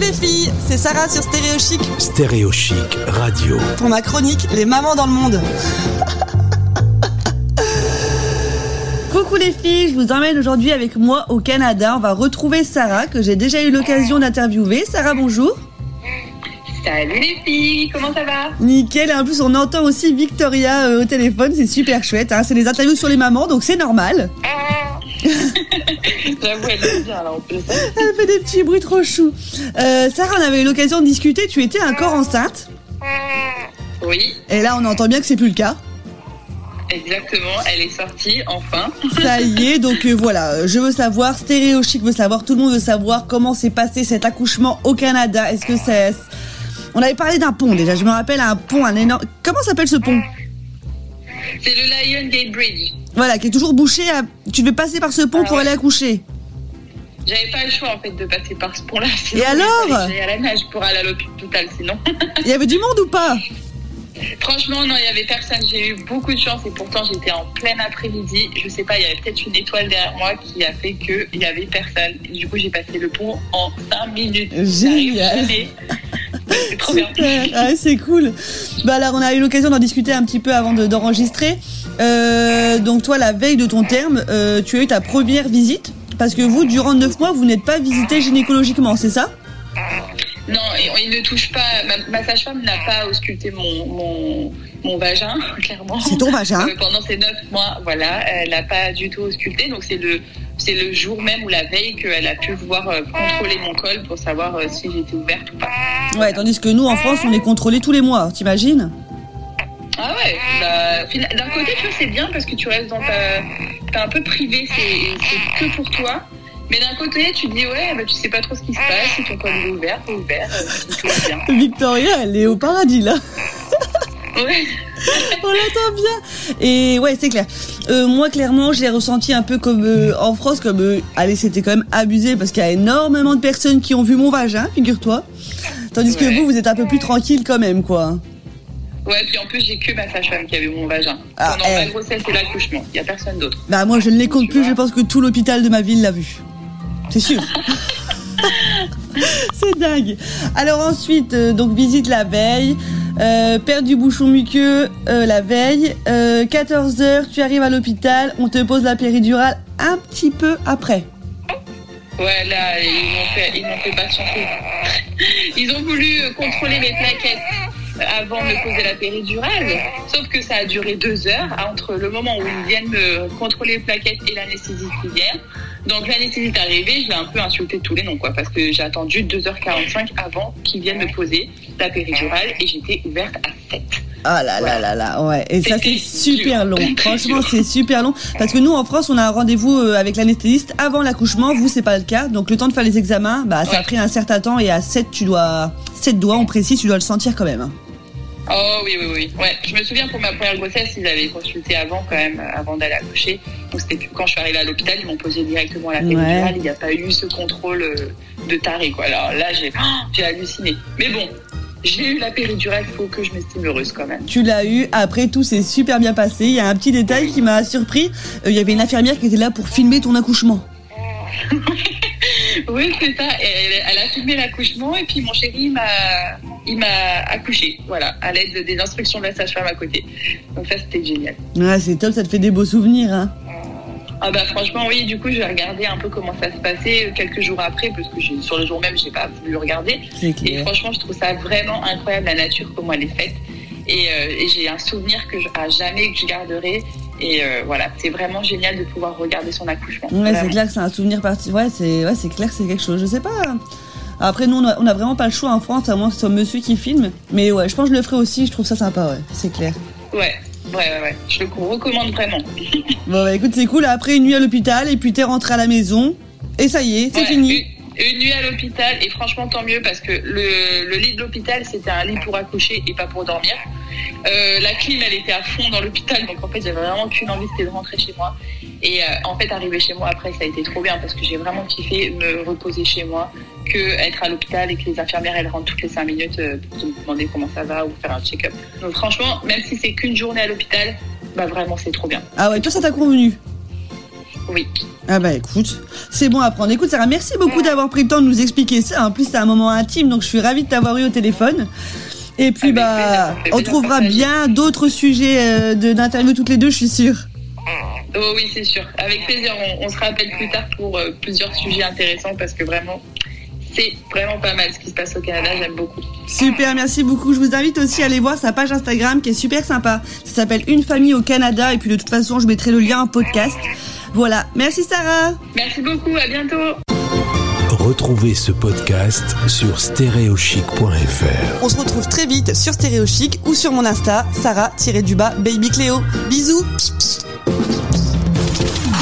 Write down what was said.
les filles, c'est Sarah sur Stéréo Chic Stéréo Chic Radio. pour ma chronique Les mamans dans le monde. Coucou les filles, je vous emmène aujourd'hui avec moi au Canada. On va retrouver Sarah que j'ai déjà eu l'occasion d'interviewer. Sarah, bonjour. Salut les filles, comment ça va? Nickel, et en plus on entend aussi Victoria euh, au téléphone, c'est super chouette. hein. C'est des interviews sur les mamans, donc c'est normal. J'avoue, elle est bien là en plus. Elle fait des petits bruits trop choux. Euh, Sarah, on avait eu l'occasion de discuter, tu étais encore enceinte. Oui, Et là on entend bien que c'est plus le cas. exactement, elle est sortie enfin. Ça y est, donc euh, voilà, je veux savoir, Stéréo Chic veut savoir, tout le monde veut savoir comment s'est passé cet accouchement au Canada. Est-ce que c'est... On avait parlé d'un pont déjà, je me rappelle un pont, un énorme... Comment s'appelle ce pont? C'est le Lion Gate Bridge. Voilà, qui est toujours bouché. à- Tu devais passer par ce pont Ah pour ouais. aller accoucher. J'avais pas le choix en fait de passer par ce pont-là. Et alors J'allais à la nage pour aller à l'hôpital sinon. Il y avait du monde ou pas? Franchement, non, il y avait personne. J'ai eu beaucoup de chance et pourtant j'étais en plein après-midi. Je sais pas, il y avait peut-être une étoile derrière moi qui a fait qu'il y avait personne. Et du coup, j'ai passé le pont en 5 minutes. Génial. C'est trop bien. Super, ah, c'est cool. Bah alors on a eu l'occasion d'en discuter un petit peu avant de- d'enregistrer. Euh, donc toi, la veille de ton terme, euh, tu as eu ta première visite parce que vous, durant neuf mois, vous n'êtes pas visité gynécologiquement, c'est ça? Non, il ne touche pas. Ma, ma sage-femme n'a pas ausculté mon, mon, mon vagin, clairement. C'est ton vagin. Euh, pendant ces neuf mois, voilà, elle n'a pas du tout ausculté. Donc c'est le c'est le jour même ou la veille qu'elle a pu pouvoir euh, contrôler mon col pour savoir euh, si j'étais ouverte ou pas. Ouais, tandis que nous, en France, on est contrôlé tous les mois, t'imagines? Ah ouais. Bah, D'un côté, tu vois, c'est bien parce que tu restes dans ta t'es un peu privé, c'est que pour toi. Mais d'un côté, tu te dis ouais, bah, tu sais pas trop ce qui se passe, si ton col est ouvert, pas ouvert, euh, tout va bien. Victoria, elle est au paradis là. Ouais. On l'entend bien. Et ouais, c'est clair. Euh, moi, clairement, je l'ai ressenti un peu comme euh, en France, comme euh, allez, c'était quand même abusé parce qu'il y a énormément de personnes qui ont vu mon vagin, figure-toi. Tandis que vous, vous êtes un peu plus tranquille quand même, quoi. Ouais, puis en plus, j'ai que ma sage-femme qui avait mon vagin. Ah, Pendant eh. ma grossesse et l'accouchement. Il n'y a personne d'autre. Bah moi, je ne les compte Tu plus. Je pense que tout l'hôpital de ma ville l'a vu. C'est sûr. c'est dingue. Alors ensuite, donc visite la veille. Euh, du bouchon muqueux euh, la veille. 14 heures, tu arrives à l'hôpital. On te pose la péridurale un petit peu après. Ouais, là, ils m'ont fait, ils fait patienter. Ils ont voulu euh, contrôler mes plaquettes avant de me poser la péridurale. Sauf que ça a duré deux heures entre le moment où ils viennent me contrôler les plaquettes et l'anesthésie vient. Donc l'anesthésie est arrivée, je l'ai un peu insulté tous les noms, quoi, parce que j'ai attendu 2h45 avant qu'ils viennent me poser la péridurale et j'étais ouverte à 7. Ah là là là là, ouais. Et ça, c'est super dur. long. Franchement, c'est super long. Parce que nous, en France, on a un rendez-vous euh, avec l'anesthésiste avant l'accouchement. Vous, c'est pas le cas. Donc, le temps de faire les examens, bah, ça a pris un certain temps. Et à 7, tu dois, 7 doigts, on précise, tu dois le sentir quand même. Oh oui, oui, oui. Ouais, je me souviens pour ma première grossesse, ils avaient consulté avant quand même, euh, avant d'aller accoucher. Quand je suis arrivée à l'hôpital, ils m'ont posé directement la péridurale. Ouais. Il n'y a pas eu ce contrôle euh, de taré, quoi. Alors là, j'ai oh, halluciné. Mais bon, j'ai eu la péridurale, il faut que je m'estime heureuse quand même. Tu l'as eu. Après, tout s'est super bien passé. Il y a un petit détail qui m'a surpris. Euh, Il y avait une infirmière qui était là pour filmer ton accouchement. Oui, c'est ça. Elle, elle a filmé l'accouchement et puis mon chéri, il m'a, il m'a accouché, voilà, à l'aide des instructions de la sage-femme à côté. Donc ça, c'était génial. Ouais, c'est top, ça te fait des beaux souvenirs. Hein. Ah bah franchement oui, du coup j'ai regardé un peu comment ça se passait euh, quelques jours après parce que sur le jour même j'ai pas voulu regarder. C'est Et franchement je trouve ça vraiment incroyable la nature comment elle est faite et, euh, et j'ai un souvenir que je, à jamais que je garderai et euh, voilà c'est vraiment génial de pouvoir regarder son accouchement. Ouais, c'est clair que c'est un souvenir parti. Ouais, c'est ouais, c'est clair que c'est quelque chose. Je sais pas. Après, nous, on a, on a vraiment pas le choix en France, à moins que ce soit monsieur qui filme. Mais ouais, je pense que je le ferai aussi. Je trouve ça sympa, ouais. C'est clair. Ouais, ouais, ouais, ouais. Je le recommande vraiment. Bon, bah écoute, c'est cool. Après une nuit à l'hôpital, et puis t'es rentré à la maison. Et ça y est, c'est Ouais, fini. Une, une nuit à l'hôpital et franchement tant mieux parce que le, le lit de l'hôpital c'était un lit pour accoucher et pas pour dormir. Euh, la clim elle était à fond dans l'hôpital donc en fait j'avais vraiment qu'une envie c'était de rentrer chez moi. Et euh, en fait arriver chez moi après ça a été trop bien parce que j'ai vraiment kiffé me reposer chez moi que être à l'hôpital et que les infirmières elles rentrent toutes les 5 minutes euh, pour me demander comment ça va ou faire un check-up. Donc franchement même si c'est qu'une journée à l'hôpital bah vraiment c'est trop bien. Ah ouais, toi, ça t'a convenu? Oui. Ah bah écoute, c'est bon à prendre. Écoute Sarah, merci beaucoup d'avoir pris le temps de nous expliquer ça. En plus c'est un moment intime, donc je suis ravie de t'avoir eu au téléphone. Et puis Avec bah, plaisir, ça fait on trouvera bien d'autres sujets euh, d'interview toutes les deux, je suis sûre. Oh oui, c'est sûr. Avec plaisir, on, on se rappelle plus tard pour euh, plusieurs sujets intéressants parce que vraiment, c'est vraiment pas mal ce qui se passe au Canada. J'aime beaucoup. Super, merci beaucoup. Je vous invite aussi à aller voir sa page Instagram qui est super sympa. Ça s'appelle Une famille au Canada et puis de toute façon je mettrai le lien en podcast. Voilà, merci Sarah. Merci beaucoup. À bientôt. Retrouvez ce podcast sur stéréochic.fr. On se retrouve très vite sur Stéréo Chic ou sur mon Insta, Sarah-du-bas Baby Cléo. Bisous